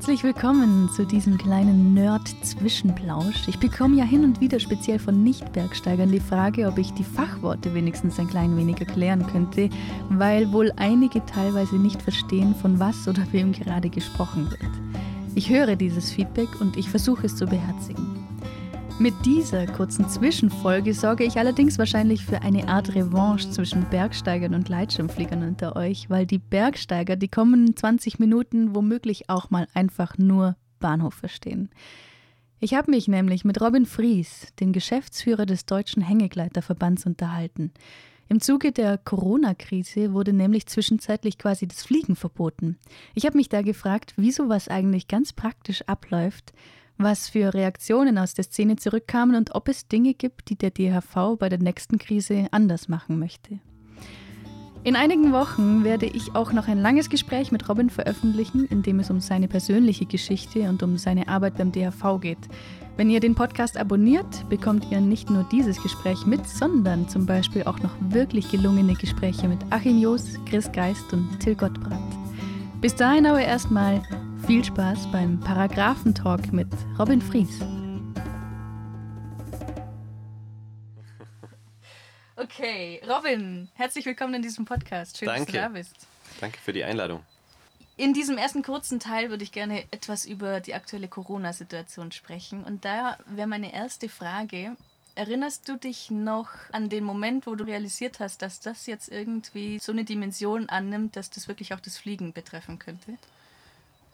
Herzlich willkommen zu diesem kleinen Nerd-Zwischenplausch. Ich bekomme ja hin und wieder speziell von Nicht-Bergsteigern die Frage, ob ich die Fachworte wenigstens ein klein wenig erklären könnte, weil wohl einige teilweise nicht verstehen, von was oder wem gerade gesprochen wird. Ich höre dieses Feedback und ich versuche es zu beherzigen. Mit dieser kurzen Zwischenfolge sorge ich allerdings wahrscheinlich für eine Art Revanche zwischen Bergsteigern und Gleitschirmfliegern unter euch, weil die Bergsteiger die kommenden 20 Minuten womöglich auch mal einfach nur Bahnhof verstehen. Ich habe mich nämlich mit Robin Fries, dem Geschäftsführer des Deutschen Hängegleiterverbands, unterhalten. Im Zuge der Corona-Krise wurde nämlich zwischenzeitlich quasi das Fliegen verboten. Ich habe mich da gefragt, wie sowas eigentlich ganz praktisch abläuft was für Reaktionen aus der Szene zurückkamen und ob es Dinge gibt, die der DHV bei der nächsten Krise anders machen möchte. In einigen Wochen werde ich auch noch ein langes Gespräch mit Robin veröffentlichen, in dem es um seine persönliche Geschichte und um seine Arbeit beim DHV geht. Wenn ihr den Podcast abonniert, bekommt ihr nicht nur dieses Gespräch mit, sondern zum Beispiel auch noch wirklich gelungene Gespräche mit Achim Joos, Chris Geist und Till Gottbrandt. Bis dahin aber erstmal viel Spaß beim Paragraphentalk mit Robin Fries. Okay, Robin, herzlich willkommen in diesem Podcast. Schön, Danke. dass du da bist. Danke für die Einladung. In diesem ersten kurzen Teil würde ich gerne etwas über die aktuelle Corona-Situation sprechen. Und da wäre meine erste Frage, Erinnerst du dich noch an den Moment, wo du realisiert hast, dass das jetzt irgendwie so eine Dimension annimmt, dass das wirklich auch das Fliegen betreffen könnte?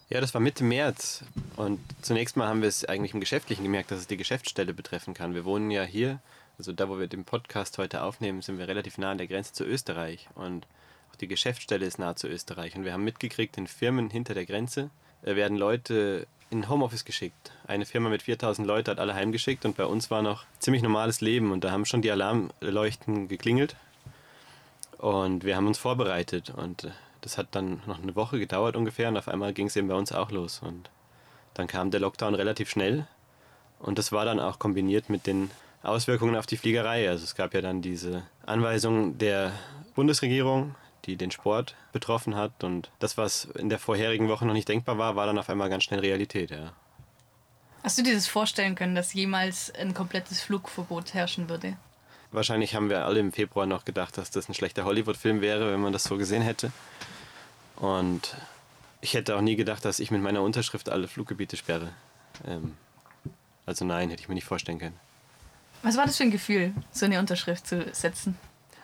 Ja, das war Mitte März. Und zunächst mal haben wir es eigentlich im Geschäftlichen gemerkt, dass es die Geschäftsstelle betreffen kann. Wir wohnen ja hier, also da, wo wir den Podcast heute aufnehmen, sind wir relativ nah an der Grenze zu Österreich. Und auch die Geschäftsstelle ist nah zu Österreich. Und wir haben mitgekriegt, in Firmen hinter der Grenze äh, werden Leute in Homeoffice geschickt. Eine Firma mit 4000 Leuten hat alle heimgeschickt und bei uns war noch ziemlich normales Leben und da haben schon die Alarmleuchten geklingelt. Und wir haben uns vorbereitet und äh, das hat dann noch eine Woche gedauert ungefähr und auf einmal ging es eben bei uns auch los. Und dann kam der Lockdown relativ schnell und das war dann auch kombiniert mit den Auswirkungen auf die Fliegerei. Also es gab ja dann diese Anweisung der Bundesregierung, die den Sport betroffen hat und das, was in der vorherigen Woche noch nicht denkbar war, war dann auf einmal ganz schnell Realität, ja. Hast du dir das vorstellen können, dass jemals ein komplettes Flugverbot herrschen würde? Wahrscheinlich haben wir alle im Februar noch gedacht, dass das ein schlechter Hollywood-Film wäre, wenn man das so gesehen hätte. Und ich hätte auch nie gedacht, dass ich mit meiner Unterschrift alle Fluggebiete sperre. Ähm, also nein, hätte ich mir nicht vorstellen können. Was war das für ein Gefühl, so eine Unterschrift zu setzen?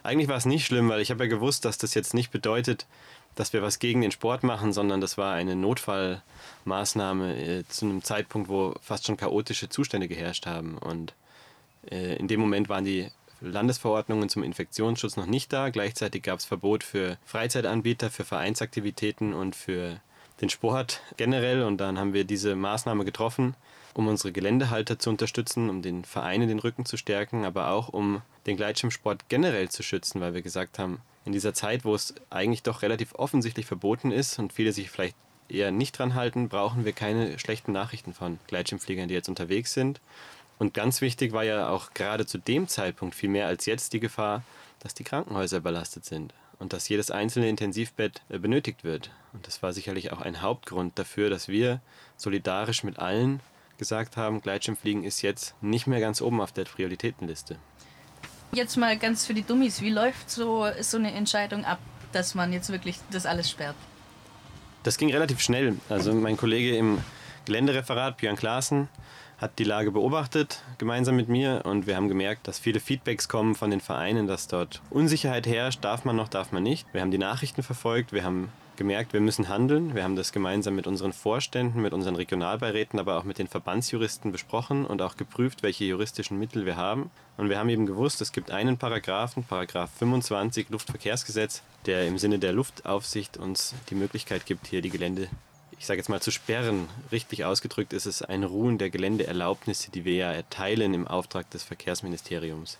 Eigentlich war es nicht schlimm, weil ich habe ja gewusst, dass das jetzt nicht bedeutet, dass wir was gegen den Sport machen, sondern das war eine Notfallmaßnahme äh, zu einem Zeitpunkt, wo fast schon chaotische Zustände geherrscht haben. Und äh, in dem Moment waren die Landesverordnungen zum Infektionsschutz noch nicht da. Gleichzeitig gab es Verbot für Freizeitanbieter, für Vereinsaktivitäten und für den Sport generell. Und dann haben wir diese Maßnahme getroffen, um unsere Geländehalter zu unterstützen, um den Vereinen den Rücken zu stärken, aber auch um den Gleitschirmsport generell zu schützen, weil wir gesagt haben, in dieser Zeit, wo es eigentlich doch relativ offensichtlich verboten ist und viele sich vielleicht eher nicht dran halten, brauchen wir keine schlechten Nachrichten von Gleitschirmfliegern, die jetzt unterwegs sind. Und ganz wichtig war ja auch gerade zu dem Zeitpunkt viel mehr als jetzt die Gefahr, dass die Krankenhäuser überlastet sind und dass jedes einzelne Intensivbett äh, benötigt wird. Und das war sicherlich auch ein Hauptgrund dafür, dass wir solidarisch mit allen gesagt haben, Gleitschirmfliegen ist jetzt nicht mehr ganz oben auf der Prioritätenliste. Jetzt mal ganz für die Dummies, wie läuft so, so eine Entscheidung ab, dass man jetzt wirklich das alles sperrt? Das ging relativ schnell. Also mein Kollege im Geländereferat, Björn Klaassen, hat die Lage beobachtet, gemeinsam mit mir, und wir haben gemerkt, dass viele Feedbacks kommen von den Vereinen, dass dort Unsicherheit herrscht, darf man noch, darf man nicht. Wir haben die Nachrichten verfolgt, wir haben gemerkt, wir müssen handeln. Wir haben das gemeinsam mit unseren Vorständen, mit unseren Regionalbeiräten, aber auch mit den Verbandsjuristen besprochen und auch geprüft, welche juristischen Mittel wir haben. Und wir haben eben gewusst, es gibt einen Paragraphen, Paragraph 25 Luftverkehrsgesetz, der im Sinne der Luftaufsicht uns die Möglichkeit gibt, hier die Gelände ich sage jetzt mal, zu sperren. Richtig ausgedrückt ist es ein Ruhen der Geländeerlaubnisse, die wir ja erteilen im Auftrag des Verkehrsministeriums.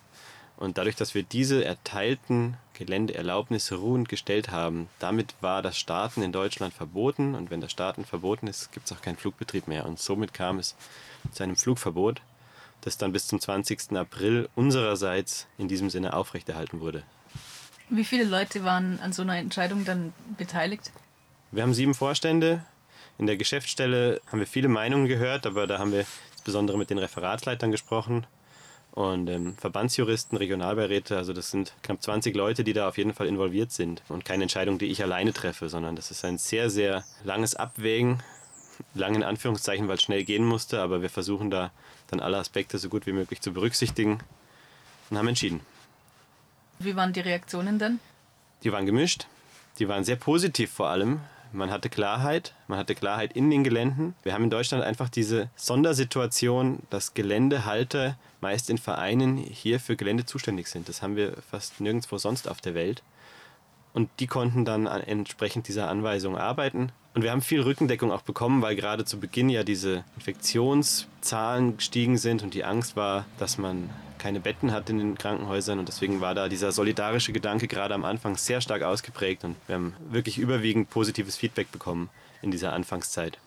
Und dadurch, dass wir diese erteilten Geländeerlaubnisse ruhend gestellt haben, damit war das Starten in Deutschland verboten. Und wenn das Starten verboten ist, gibt es auch keinen Flugbetrieb mehr. Und somit kam es zu einem Flugverbot, das dann bis zum 20. April unsererseits in diesem Sinne aufrechterhalten wurde. Wie viele Leute waren an so einer Entscheidung dann beteiligt? Wir haben sieben Vorstände, In der Geschäftsstelle haben wir viele Meinungen gehört, aber da haben wir insbesondere mit den Referatsleitern gesprochen und ähm, Verbandsjuristen, Regionalbeiräte. Also das sind knapp 20 Leute, die da auf jeden Fall involviert sind und keine Entscheidung, die ich alleine treffe, sondern das ist ein sehr, sehr langes Abwägen, lang in Anführungszeichen, weil es schnell gehen musste, aber wir versuchen da dann alle Aspekte so gut wie möglich zu berücksichtigen und haben entschieden. Wie waren die Reaktionen denn? Die waren gemischt. Die waren sehr positiv vor allem. Man hatte Klarheit, man hatte Klarheit in den Geländen. Wir haben in Deutschland einfach diese Sondersituation, dass Geländehalter meist in Vereinen hier für Gelände zuständig sind. Das haben wir fast nirgendwo sonst auf der Welt. Und die konnten dann entsprechend dieser Anweisung arbeiten. Und wir haben viel Rückendeckung auch bekommen, weil gerade zu Beginn ja diese Infektionszahlen gestiegen sind und die Angst war, dass man keine Betten hat in den Krankenhäusern und deswegen war da dieser solidarische Gedanke gerade am Anfang sehr stark ausgeprägt und wir haben wirklich überwiegend positives Feedback bekommen in dieser Anfangszeit.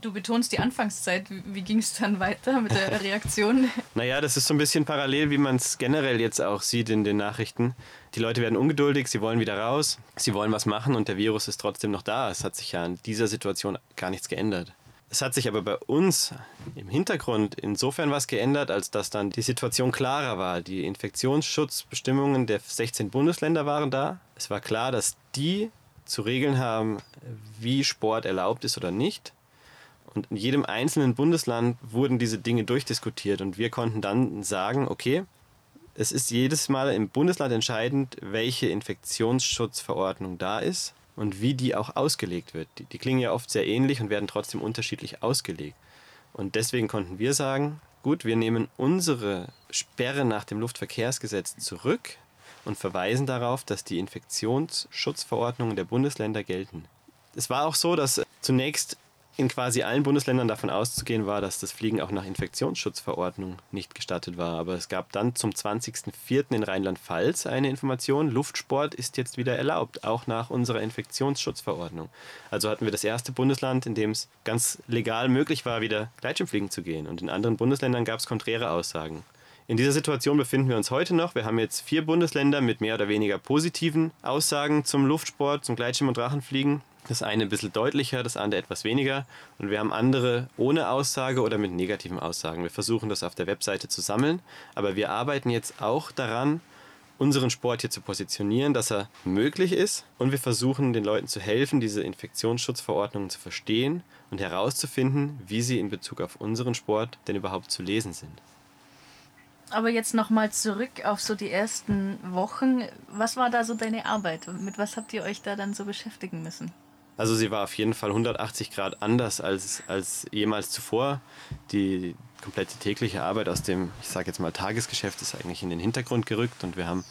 Du betonst die Anfangszeit. Wie ging es dann weiter mit der Reaktion? naja, das ist so ein bisschen parallel, wie man es generell jetzt auch sieht in den Nachrichten. Die Leute werden ungeduldig, sie wollen wieder raus, sie wollen was machen und der Virus ist trotzdem noch da. Es hat sich ja in dieser Situation gar nichts geändert. Es hat sich aber bei uns im Hintergrund insofern was geändert, als dass dann die Situation klarer war. Die Infektionsschutzbestimmungen der 16 Bundesländer waren da. Es war klar, dass die zu regeln haben, wie Sport erlaubt ist oder nicht. Und in jedem einzelnen Bundesland wurden diese Dinge durchdiskutiert und wir konnten dann sagen, okay, es ist jedes Mal im Bundesland entscheidend, welche Infektionsschutzverordnung da ist und wie die auch ausgelegt wird. Die, die klingen ja oft sehr ähnlich und werden trotzdem unterschiedlich ausgelegt. Und deswegen konnten wir sagen, gut, wir nehmen unsere Sperre nach dem Luftverkehrsgesetz zurück und verweisen darauf, dass die Infektionsschutzverordnungen der Bundesländer gelten. Es war auch so, dass zunächst in quasi allen Bundesländern davon auszugehen war, dass das Fliegen auch nach Infektionsschutzverordnung nicht gestattet war. Aber es gab dann zum 20.04. in Rheinland-Pfalz eine Information, Luftsport ist jetzt wieder erlaubt, auch nach unserer Infektionsschutzverordnung. Also hatten wir das erste Bundesland, in dem es ganz legal möglich war, wieder Gleitschirmfliegen zu gehen. Und in anderen Bundesländern gab es konträre Aussagen. In dieser Situation befinden wir uns heute noch. Wir haben jetzt vier Bundesländer mit mehr oder weniger positiven Aussagen zum Luftsport, zum Gleitschirm- und Drachenfliegen. Das eine ein bisschen deutlicher, das andere etwas weniger. Und wir haben andere ohne Aussage oder mit negativen Aussagen. Wir versuchen das auf der Webseite zu sammeln. Aber wir arbeiten jetzt auch daran, unseren Sport hier zu positionieren, dass er möglich ist. Und wir versuchen den Leuten zu helfen, diese Infektionsschutzverordnungen zu verstehen und herauszufinden, wie sie in Bezug auf unseren Sport denn überhaupt zu lesen sind. Aber jetzt nochmal zurück auf so die ersten Wochen. Was war da so deine Arbeit? Mit was habt ihr euch da dann so beschäftigen müssen? Also sie war auf jeden Fall 180 Grad anders als, als jemals zuvor. Die komplette tägliche Arbeit aus dem, ich sage jetzt mal, Tagesgeschäft ist eigentlich in den Hintergrund gerückt und wir haben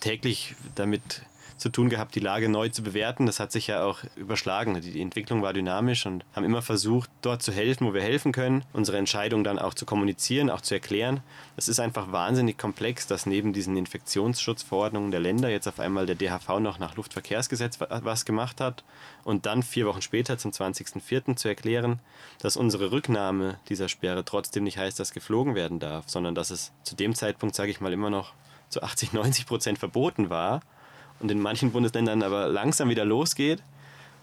täglich damit zu tun gehabt, die Lage neu zu bewerten. Das hat sich ja auch überschlagen. Die Entwicklung war dynamisch und haben immer versucht, dort zu helfen, wo wir helfen können, unsere Entscheidung dann auch zu kommunizieren, auch zu erklären. Es ist einfach wahnsinnig komplex, dass neben diesen Infektionsschutzverordnungen der Länder jetzt auf einmal der DHV noch nach Luftverkehrsgesetz was gemacht hat und dann vier Wochen später zum 20.04. zu erklären, dass unsere Rücknahme dieser Sperre trotzdem nicht heißt, dass geflogen werden darf, sondern dass es zu dem Zeitpunkt, sage ich mal, immer noch zu 80, 90 Prozent verboten war und in manchen Bundesländern aber langsam wieder losgeht.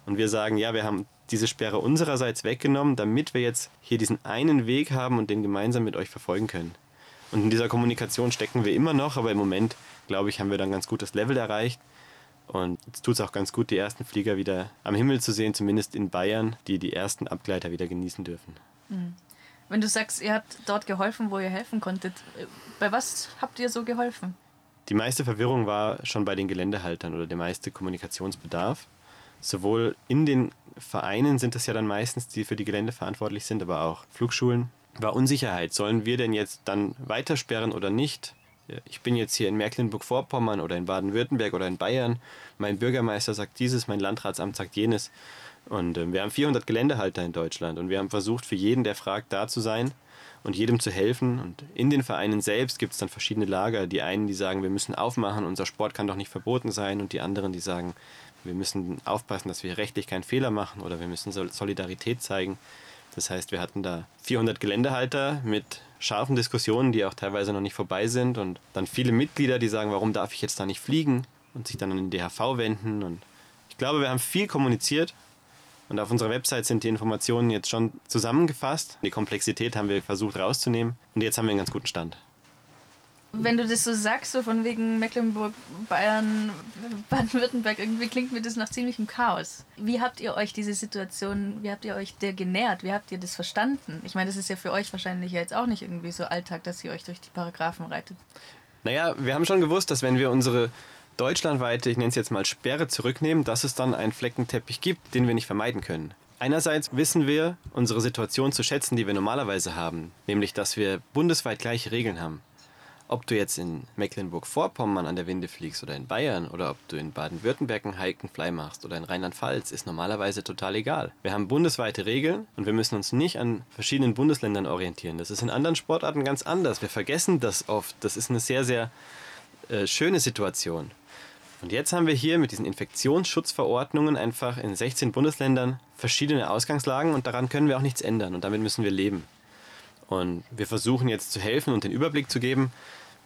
Und wir sagen, ja, wir haben diese Sperre unsererseits weggenommen, damit wir jetzt hier diesen einen Weg haben und den gemeinsam mit euch verfolgen können. Und in dieser Kommunikation stecken wir immer noch, aber im Moment, glaube ich, haben wir dann ganz gut das Level erreicht. Und jetzt tut es auch ganz gut, die ersten Flieger wieder am Himmel zu sehen, zumindest in Bayern, die die ersten Abgleiter wieder genießen dürfen. Mhm. Wenn du sagst, ihr habt dort geholfen, wo ihr helfen konntet, äh, bei was habt ihr so geholfen? Die meiste Verwirrung war schon bei den Geländehaltern oder der meiste Kommunikationsbedarf. Sowohl in den Vereinen sind es ja dann meistens, die für die Gelände verantwortlich sind, aber auch Flugschulen. War Unsicherheit. Sollen wir denn jetzt dann weitersperren oder nicht? Ich bin jetzt hier in Mecklenburg-Vorpommern oder in Baden-Württemberg oder in Bayern. Mein Bürgermeister sagt dieses, mein Landratsamt sagt jenes. Und äh, wir haben 400 Geländehalter in Deutschland und wir haben versucht, für jeden, der fragt, da zu sein und jedem zu helfen. Und in den Vereinen selbst gibt es dann verschiedene Lager. Die einen, die sagen, wir müssen aufmachen, unser Sport kann doch nicht verboten sein. Und die anderen, die sagen, wir müssen aufpassen, dass wir rechtlich keinen Fehler machen oder wir müssen Solidarität zeigen. Das heißt, wir hatten da 400 Geländehalter mit scharfen Diskussionen, die auch teilweise noch nicht vorbei sind. Und dann viele Mitglieder, die sagen, warum darf ich jetzt da nicht fliegen? Und sich dann an den DHV wenden. Und ich glaube, wir haben viel kommuniziert Und auf unserer Website sind die Informationen jetzt schon zusammengefasst. Die Komplexität haben wir versucht rauszunehmen. Und jetzt haben wir einen ganz guten Stand. Wenn du das so sagst, so von wegen Mecklenburg, Bayern, Baden-Württemberg, irgendwie klingt mir das nach ziemlichem Chaos. Wie habt ihr euch diese Situation, wie habt ihr euch der genährt? Wie habt ihr das verstanden? Ich meine, das ist ja für euch wahrscheinlich jetzt auch nicht irgendwie so Alltag, dass ihr euch durch die Paragraphen reitet. Naja, wir haben schon gewusst, dass wenn wir unsere deutschlandweite, ich nenne es jetzt mal Sperre zurücknehmen, dass es dann einen Fleckenteppich gibt, den wir nicht vermeiden können. Einerseits wissen wir unsere Situation zu schätzen, die wir normalerweise haben, nämlich dass wir bundesweit gleiche Regeln haben. Ob du jetzt in Mecklenburg-Vorpommern an der Winde fliegst oder in Bayern oder ob du in Baden-Württemberg einen Hike and Fly machst oder in Rheinland-Pfalz, ist normalerweise total egal. Wir haben bundesweite Regeln und wir müssen uns nicht an verschiedenen Bundesländern orientieren. Das ist in anderen Sportarten ganz anders. Wir vergessen das oft. Das ist eine sehr, sehr äh, schöne Situation. Und jetzt haben wir hier mit diesen Infektionsschutzverordnungen einfach in 16 Bundesländern verschiedene Ausgangslagen und daran können wir auch nichts ändern und damit müssen wir leben. Und wir versuchen jetzt zu helfen und den Überblick zu geben.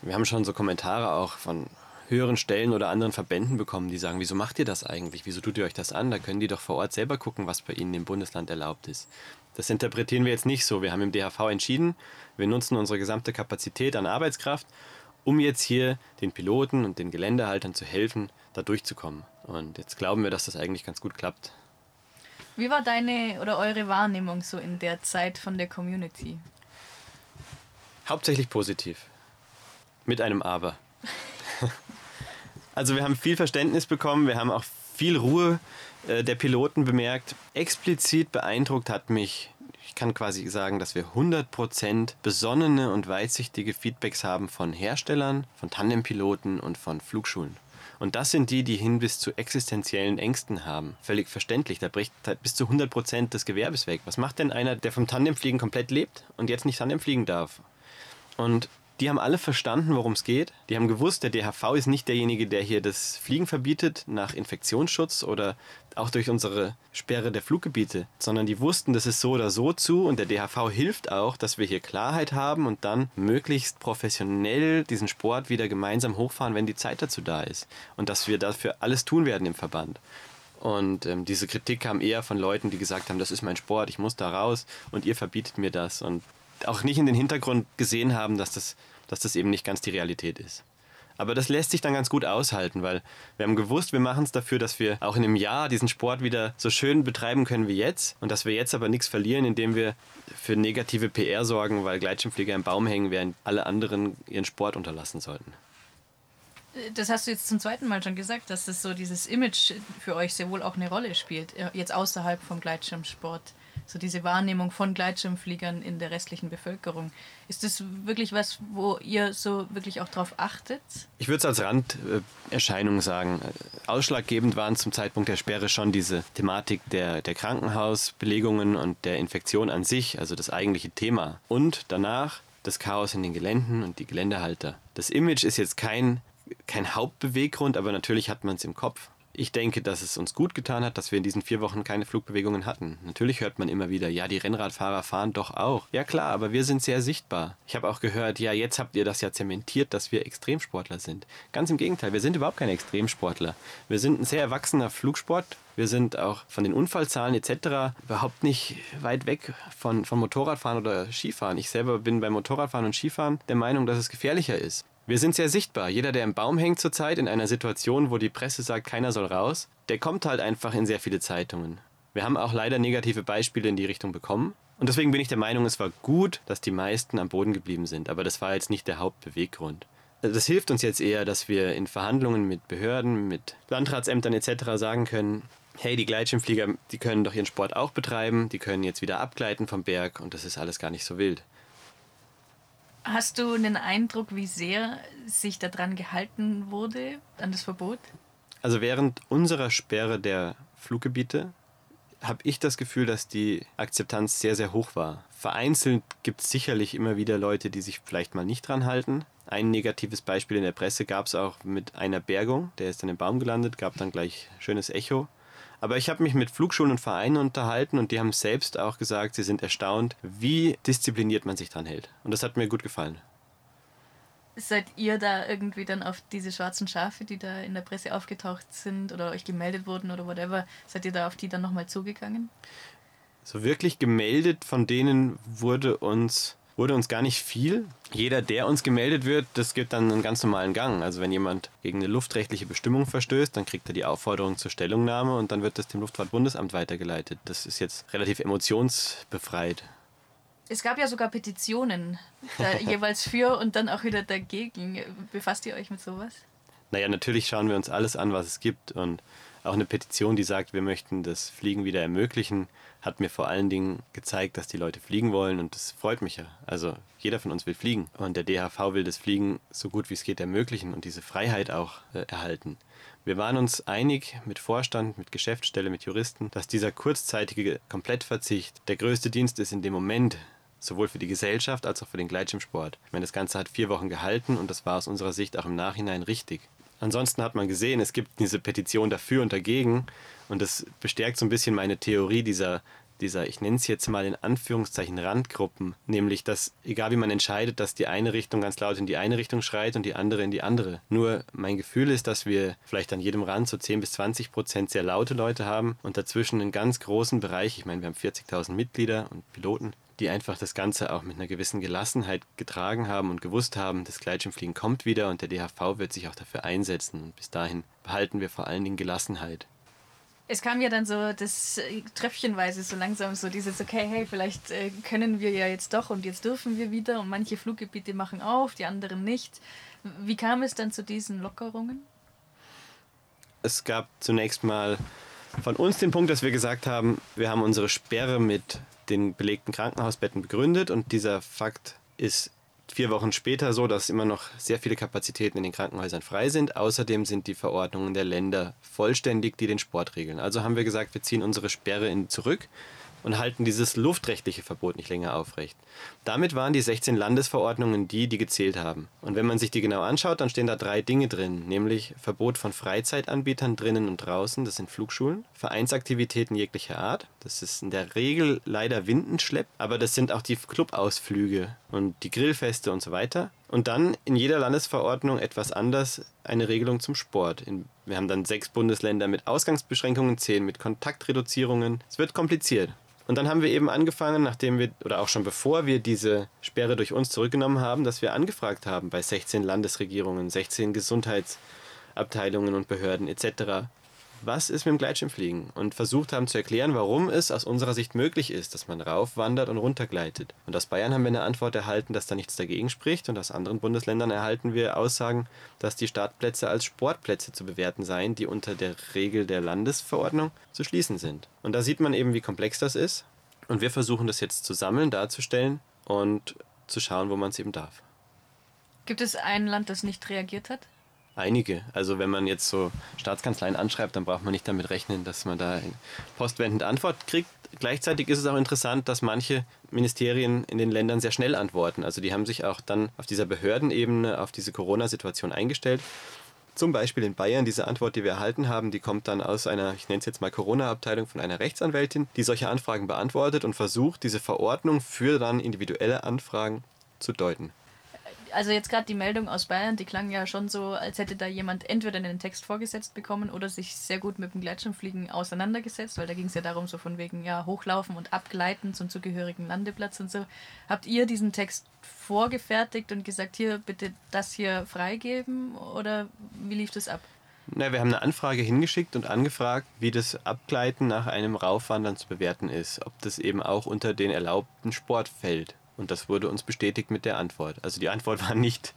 Wir haben schon so Kommentare auch von höheren Stellen oder anderen Verbänden bekommen, die sagen, wieso macht ihr das eigentlich? Wieso tut ihr euch das an? Da können die doch vor Ort selber gucken, was bei ihnen im Bundesland erlaubt ist. Das interpretieren wir jetzt nicht so. Wir haben im DHV entschieden, wir nutzen unsere gesamte Kapazität an Arbeitskraft, um jetzt hier den Piloten und den Geländehaltern zu helfen, da durchzukommen. Und jetzt glauben wir, dass das eigentlich ganz gut klappt. Wie war deine oder eure Wahrnehmung so in der Zeit von der Community? Hauptsächlich positiv. Mit einem Aber. also wir haben viel Verständnis bekommen, wir haben auch viel Ruhe äh, der Piloten bemerkt. Explizit beeindruckt hat mich, ich kann quasi sagen, dass wir 100% besonnene und weitsichtige Feedbacks haben von Herstellern, von Tandempiloten und von Flugschulen. Und das sind die, die hin bis zu existenziellen Ängsten haben. Völlig verständlich. Da bricht halt bis zu 100% des Gewerbes weg. Was macht denn einer, der vom Tandemfliegen komplett lebt und jetzt nicht Tandem fliegen darf? Und die haben alle verstanden, worum es geht. Die haben gewusst, der DHV ist nicht derjenige, der hier das Fliegen verbietet nach Infektionsschutz oder auch durch unsere Sperre der Fluggebiete, sondern die wussten, das ist so oder so zu und der DHV hilft auch, dass wir hier Klarheit haben und dann möglichst professionell diesen Sport wieder gemeinsam hochfahren, wenn die Zeit dazu da ist und dass wir dafür alles tun werden im Verband. Und ähm, diese Kritik kam eher von Leuten, die gesagt haben, das ist mein Sport, ich muss da raus und ihr verbietet mir das. Und auch nicht in den Hintergrund gesehen haben, dass das, dass das eben nicht ganz die Realität ist. Aber das lässt sich dann ganz gut aushalten, weil wir haben gewusst, wir machen es dafür, dass wir auch in einem Jahr diesen Sport wieder so schön betreiben können wie jetzt und dass wir jetzt aber nichts verlieren, indem wir für negative PR sorgen, weil Gleitschirmflieger im Baum hängen, während alle anderen ihren Sport unterlassen sollten. Das hast du jetzt zum zweiten Mal schon gesagt, dass das so dieses Image für euch sehr wohl auch eine Rolle spielt, jetzt außerhalb vom Gleitschirmsport so diese Wahrnehmung von Gleitschirmfliegern in der restlichen Bevölkerung. Ist das wirklich was, wo ihr so wirklich auch drauf achtet? Ich würde es als Randerscheinung sagen. Ausschlaggebend waren zum Zeitpunkt der Sperre schon diese Thematik der, der Krankenhausbelegungen und der Infektion an sich, also das eigentliche Thema. Und danach das Chaos in den Geländen und die Geländehalter. Das Image ist jetzt kein, kein Hauptbeweggrund, aber natürlich hat man es im Kopf. Ich denke, dass es uns gut getan hat, dass wir in diesen vier Wochen keine Flugbewegungen hatten. Natürlich hört man immer wieder, ja, die Rennradfahrer fahren doch auch. Ja klar, aber wir sind sehr sichtbar. Ich habe auch gehört, ja, jetzt habt ihr das ja zementiert, dass wir Extremsportler sind. Ganz im Gegenteil, wir sind überhaupt keine Extremsportler. Wir sind ein sehr erwachsener Flugsport. Wir sind auch von den Unfallzahlen etc. überhaupt nicht weit weg von, von Motorradfahren oder Skifahren. Ich selber bin beim Motorradfahren und Skifahren der Meinung, dass es gefährlicher ist. Wir sind sehr sichtbar. Jeder, der im Baum hängt zurzeit in einer Situation, wo die Presse sagt, keiner soll raus, der kommt halt einfach in sehr viele Zeitungen. Wir haben auch leider negative Beispiele in die Richtung bekommen. Und deswegen bin ich der Meinung, es war gut, dass die meisten am Boden geblieben sind. Aber das war jetzt nicht der Hauptbeweggrund. Das hilft uns jetzt eher, dass wir in Verhandlungen mit Behörden, mit Landratsämtern etc. sagen können, hey, die Gleitschirmflieger, die können doch ihren Sport auch betreiben, die können jetzt wieder abgleiten vom Berg und das ist alles gar nicht so wild. Hast du einen Eindruck, wie sehr sich daran gehalten wurde, an das Verbot? Also während unserer Sperre der Fluggebiete habe ich das Gefühl, dass die Akzeptanz sehr, sehr hoch war. Vereinzelt gibt es sicherlich immer wieder Leute, die sich vielleicht mal nicht dran halten. Ein negatives Beispiel in der Presse gab es auch mit einer Bergung. Der ist dann im Baum gelandet, gab dann gleich schönes Echo. Aber ich habe mich mit Flugschulen und Vereinen unterhalten und die haben selbst auch gesagt, sie sind erstaunt, wie diszipliniert man sich dran hält. Und das hat mir gut gefallen. Seid ihr da irgendwie dann auf diese schwarzen Schafe, die da in der Presse aufgetaucht sind oder euch gemeldet wurden oder whatever, seid ihr da auf die dann nochmal zugegangen? So wirklich gemeldet von denen wurde uns, wurde uns gar nicht viel. Jeder, der uns gemeldet wird, das gibt dann einen ganz normalen Gang. Also wenn jemand gegen eine luftrechtliche Bestimmung verstößt, dann kriegt er die Aufforderung zur Stellungnahme und dann wird das dem Luftfahrtbundesamt weitergeleitet. Das ist jetzt relativ emotionsbefreit. Es gab ja sogar Petitionen, jeweils für und dann auch wieder dagegen. Befasst ihr euch mit sowas? Naja, natürlich schauen wir uns alles an, was es gibt. Und auch eine Petition, die sagt, wir möchten das Fliegen wieder ermöglichen, hat mir vor allen Dingen gezeigt, dass die Leute fliegen wollen. Und das freut mich ja. Also jeder von uns will fliegen. Und der DHV will das Fliegen so gut wie es geht ermöglichen und diese Freiheit auch äh, erhalten. Wir waren uns einig mit Vorstand, mit Geschäftsstelle, mit Juristen, dass dieser kurzzeitige Komplettverzicht der größte Dienst ist in dem Moment, sowohl für die Gesellschaft als auch für den Gleitschirmsport. Ich meine, das Ganze hat vier Wochen gehalten und das war aus unserer Sicht auch im Nachhinein richtig. Ansonsten hat man gesehen, es gibt diese Petition dafür und dagegen und das bestärkt so ein bisschen meine Theorie dieser, dieser ich nenne es jetzt mal in Anführungszeichen Randgruppen, nämlich dass egal wie man entscheidet, dass die eine Richtung ganz laut in die eine Richtung schreit und die andere in die andere. Nur mein Gefühl ist, dass wir vielleicht an jedem Rand so 10 bis 20 Prozent sehr laute Leute haben und dazwischen einen ganz großen Bereich, ich meine, wir haben 40.000 Mitglieder und Piloten, die einfach das Ganze auch mit einer gewissen Gelassenheit getragen haben und gewusst haben, das Gleitschirmfliegen kommt wieder und der DHV wird sich auch dafür einsetzen. Und bis dahin behalten wir vor allen Dingen Gelassenheit. Es kam ja dann so das äh, tröpfchenweise so langsam so dieses, okay, hey, vielleicht äh, können wir ja jetzt doch und jetzt dürfen wir wieder und manche Fluggebiete machen auf, die anderen nicht. Wie kam es dann zu diesen Lockerungen? Es gab zunächst mal von uns den Punkt, dass wir gesagt haben, wir haben unsere Sperre mit den belegten Krankenhausbetten begründet und dieser Fakt ist vier Wochen später so, dass immer noch sehr viele Kapazitäten in den Krankenhäusern frei sind. Außerdem sind die Verordnungen der Länder vollständig, die den Sport regeln. Also haben wir gesagt, wir ziehen unsere Sperre in zurück und halten dieses luftrechtliche Verbot nicht länger aufrecht. Damit waren die 16 Landesverordnungen die, die gezählt haben. Und wenn man sich die genau anschaut, dann stehen da drei Dinge drin, nämlich Verbot von Freizeitanbietern drinnen und draußen, das sind Flugschulen, Vereinsaktivitäten jeglicher Art, das ist in der Regel leider Windenschlepp, aber das sind auch die Clubausflüge und die Grillfeste und so weiter. Und dann in jeder Landesverordnung etwas anders eine Regelung zum Sport. Wir haben dann sechs Bundesländer mit Ausgangsbeschränkungen, zehn mit Kontaktreduzierungen. Es wird kompliziert. Und dann haben wir eben angefangen, nachdem wir, oder auch schon bevor wir diese Sperre durch uns zurückgenommen haben, dass wir angefragt haben bei 16 Landesregierungen, 16 Gesundheitsabteilungen und Behörden etc., was ist mit dem Gleitschirmfliegen und versucht haben zu erklären, warum es aus unserer Sicht möglich ist, dass man raufwandert und runtergleitet. Und aus Bayern haben wir eine Antwort erhalten, dass da nichts dagegen spricht und aus anderen Bundesländern erhalten wir Aussagen, dass die Startplätze als Sportplätze zu bewerten seien, die unter der Regel der Landesverordnung zu schließen sind. Und da sieht man eben, wie komplex das ist und wir versuchen das jetzt zu sammeln, darzustellen und zu schauen, wo man es eben darf. Gibt es ein Land, das nicht reagiert hat? Einige. Also wenn man jetzt so Staatskanzleien anschreibt, dann braucht man nicht damit rechnen, dass man da postwendend Antwort kriegt. Gleichzeitig ist es auch interessant, dass manche Ministerien in den Ländern sehr schnell antworten. Also die haben sich auch dann auf dieser Behördenebene auf diese Corona-Situation eingestellt. Zum Beispiel in Bayern, diese Antwort, die wir erhalten haben, die kommt dann aus einer, ich nenne es jetzt mal Corona-Abteilung von einer Rechtsanwältin, die solche Anfragen beantwortet und versucht, diese Verordnung für dann individuelle Anfragen zu deuten also jetzt gerade die Meldung aus Bayern, die klang ja schon so, als hätte da jemand entweder einen Text vorgesetzt bekommen oder sich sehr gut mit dem Gleitschirmfliegen auseinandergesetzt, weil da ging es ja darum, so von wegen ja hochlaufen und abgleiten zum zugehörigen Landeplatz und so. Habt ihr diesen Text vorgefertigt und gesagt, hier bitte das hier freigeben oder wie lief das ab? Na, wir haben eine Anfrage hingeschickt und angefragt, wie das Abgleiten nach einem Raufwandern zu bewerten ist, ob das eben auch unter den erlaubten Sport fällt. Und das wurde uns bestätigt mit der Antwort. Also die Antwort war nicht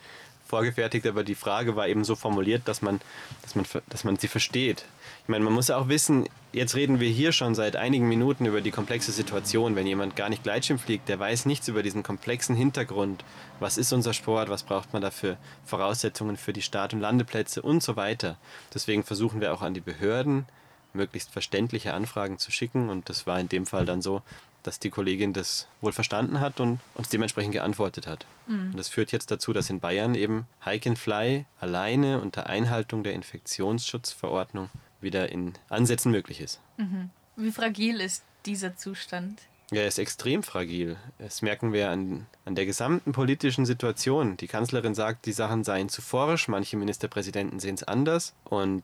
vorgefertigt, aber die Frage war eben so formuliert, dass man, dass man, dass man sie versteht. Ich meine, man muss auch wissen, jetzt reden wir hier schon seit einigen Minuten über die komplexe Situation. Wenn jemand gar nicht Gleitschirm fliegt, der weiß nichts über diesen komplexen Hintergrund. Was ist unser Sport? Was braucht man dafür? Voraussetzungen für die Start- und Landeplätze und so weiter. Deswegen versuchen wir auch an die Behörden möglichst verständliche Anfragen zu schicken. Und das war in dem Fall dann so, dass die Kollegin das wohl verstanden hat und uns dementsprechend geantwortet hat. Mhm. Und das führt jetzt dazu, dass in Bayern eben Hike and Fly alleine unter Einhaltung der Infektionsschutzverordnung wieder in Ansätzen möglich ist. Mhm. Wie fragil ist dieser Zustand? Ja, er ist extrem fragil. Das merken wir an, an der gesamten politischen Situation. Die Kanzlerin sagt, die Sachen seien zu forsch, manche Ministerpräsidenten sehen es anders. Und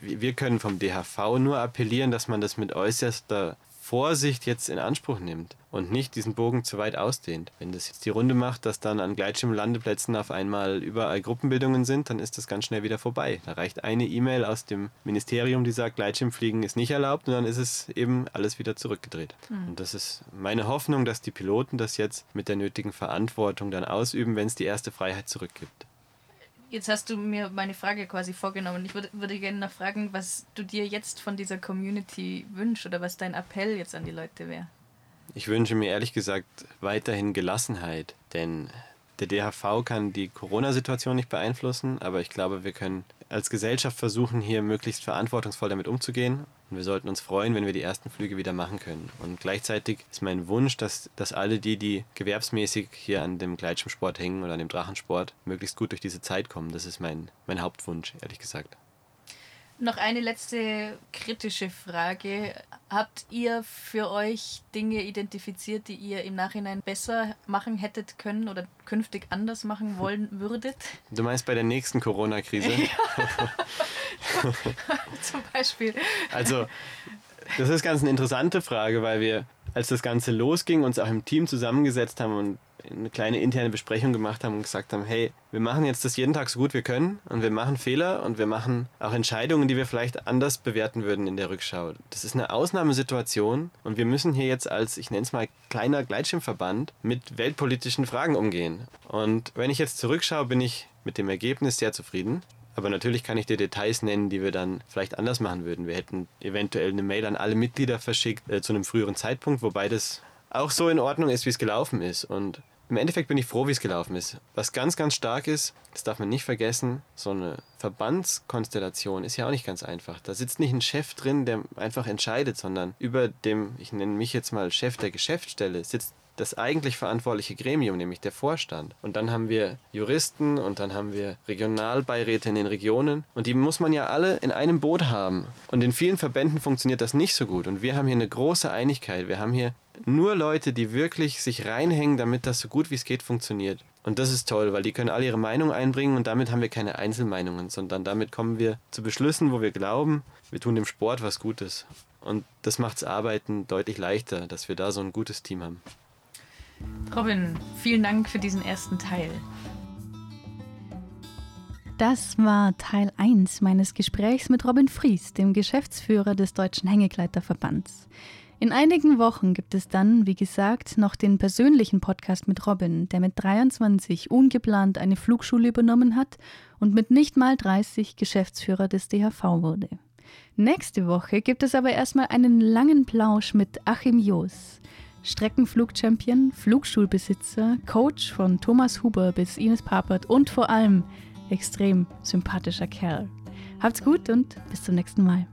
wir können vom DHV nur appellieren, dass man das mit äußerster Vorsicht jetzt in Anspruch nimmt und nicht diesen Bogen zu weit ausdehnt. Wenn das jetzt die Runde macht, dass dann an Gleitschirmlandeplätzen auf einmal überall Gruppenbildungen sind, dann ist das ganz schnell wieder vorbei. Da reicht eine E-Mail aus dem Ministerium, die sagt, Gleitschirmfliegen ist nicht erlaubt und dann ist es eben alles wieder zurückgedreht. Mhm. Und das ist meine Hoffnung, dass die Piloten das jetzt mit der nötigen Verantwortung dann ausüben, wenn es die erste Freiheit zurückgibt. Jetzt hast du mir meine Frage quasi vorgenommen. Ich würde, würde gerne noch fragen, was du dir jetzt von dieser Community wünschst oder was dein Appell jetzt an die Leute wäre. Ich wünsche mir ehrlich gesagt weiterhin Gelassenheit, denn der DHV kann die Corona-Situation nicht beeinflussen, aber ich glaube, wir können als Gesellschaft versuchen, hier möglichst verantwortungsvoll damit umzugehen. Und wir sollten uns freuen, wenn wir die ersten Flüge wieder machen können. Und gleichzeitig ist mein Wunsch, dass, dass alle die, die gewerbsmäßig hier an dem Gleitschirmsport hängen oder an dem Drachensport, möglichst gut durch diese Zeit kommen. Das ist mein, mein Hauptwunsch, ehrlich gesagt. Noch eine letzte kritische Frage. Habt ihr für euch Dinge identifiziert, die ihr im Nachhinein besser machen hättet können oder künftig anders machen wollen würdet? Du meinst bei der nächsten Corona-Krise? Zum Beispiel. Also, das ist ganz eine interessante Frage, weil wir, als das Ganze losging, uns auch im Team zusammengesetzt haben und eine kleine interne Besprechung gemacht haben und gesagt haben, hey, wir machen jetzt das jeden Tag so gut wir können und wir machen Fehler und wir machen auch Entscheidungen, die wir vielleicht anders bewerten würden in der Rückschau. Das ist eine Ausnahmesituation und wir müssen hier jetzt als, ich nenne es mal, kleiner Gleitschirmverband mit weltpolitischen Fragen umgehen. Und wenn ich jetzt zurückschaue, bin ich mit dem Ergebnis sehr zufrieden. Aber natürlich kann ich dir Details nennen, die wir dann vielleicht anders machen würden. Wir hätten eventuell eine Mail an alle Mitglieder verschickt äh, zu einem früheren Zeitpunkt, wobei das auch so in Ordnung ist, wie es gelaufen ist. Und im Endeffekt bin ich froh, wie es gelaufen ist. Was ganz, ganz stark ist, das darf man nicht vergessen, so eine Verbandskonstellation ist ja auch nicht ganz einfach. Da sitzt nicht ein Chef drin, der einfach entscheidet, sondern über dem, ich nenne mich jetzt mal Chef der Geschäftsstelle, sitzt das eigentlich verantwortliche Gremium, nämlich der Vorstand. Und dann haben wir Juristen und dann haben wir Regionalbeiräte in den Regionen. Und die muss man ja alle in einem Boot haben. Und in vielen Verbänden funktioniert das nicht so gut. Und wir haben hier eine große Einigkeit. Wir haben hier nur Leute, die wirklich sich reinhängen, damit das so gut wie es geht funktioniert. Und das ist toll, weil die können alle ihre Meinung einbringen und damit haben wir keine Einzelmeinungen, sondern damit kommen wir zu Beschlüssen, wo wir glauben, wir tun dem Sport was Gutes. Und das macht das Arbeiten deutlich leichter, dass wir da so ein gutes Team haben. Robin, vielen Dank für diesen ersten Teil. Das war Teil 1 meines Gesprächs mit Robin Fries, dem Geschäftsführer des Deutschen Hängegleiterverbands. In einigen Wochen gibt es dann, wie gesagt, noch den persönlichen Podcast mit Robin, der mit 23 ungeplant eine Flugschule übernommen hat und mit nicht mal 30 Geschäftsführer des DHV wurde. Nächste Woche gibt es aber erstmal einen langen Plausch mit Achim Joos. Streckenflugchampion, Flugschulbesitzer, Coach von Thomas Huber bis Ines Papert und vor allem extrem sympathischer Kerl. Habt's gut und bis zum nächsten Mal.